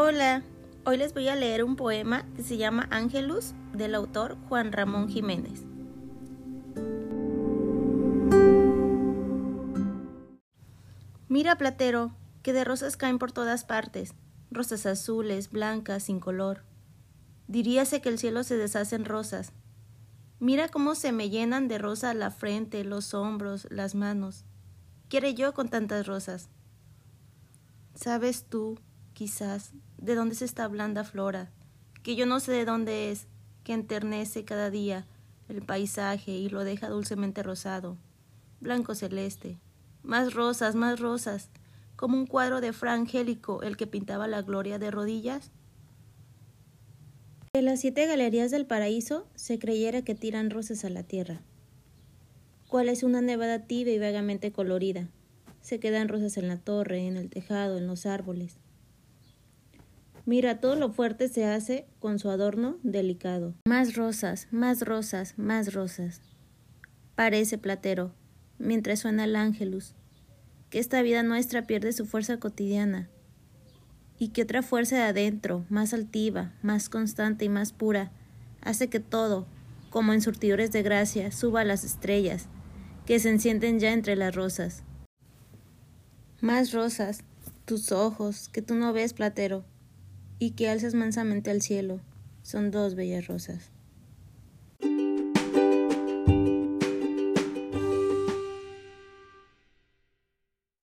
Hola, hoy les voy a leer un poema que se llama Ángelus del autor Juan Ramón Jiménez. Mira, platero, que de rosas caen por todas partes, rosas azules, blancas, sin color. Diríase que el cielo se deshace en rosas. Mira cómo se me llenan de rosa la frente, los hombros, las manos. Quiere yo con tantas rosas. ¿Sabes tú, quizás, de dónde es esta blanda flora, que yo no sé de dónde es, que enternece cada día el paisaje y lo deja dulcemente rosado, blanco celeste, más rosas, más rosas, como un cuadro de Fra Angélico, el que pintaba la gloria de rodillas? De las siete galerías del paraíso se creyera que tiran rosas a la tierra. ¿Cuál es una nevada tibia y vagamente colorida? Se quedan rosas en la torre, en el tejado, en los árboles. Mira, todo lo fuerte se hace con su adorno delicado. Más rosas, más rosas, más rosas. Parece platero, mientras suena el ángelus, que esta vida nuestra pierde su fuerza cotidiana, y que otra fuerza de adentro, más altiva, más constante y más pura, hace que todo, como en surtidores de gracia, suba a las estrellas, que se encienden ya entre las rosas. Más rosas, tus ojos, que tú no ves, platero, y que alzas mansamente al cielo, son dos bellas rosas.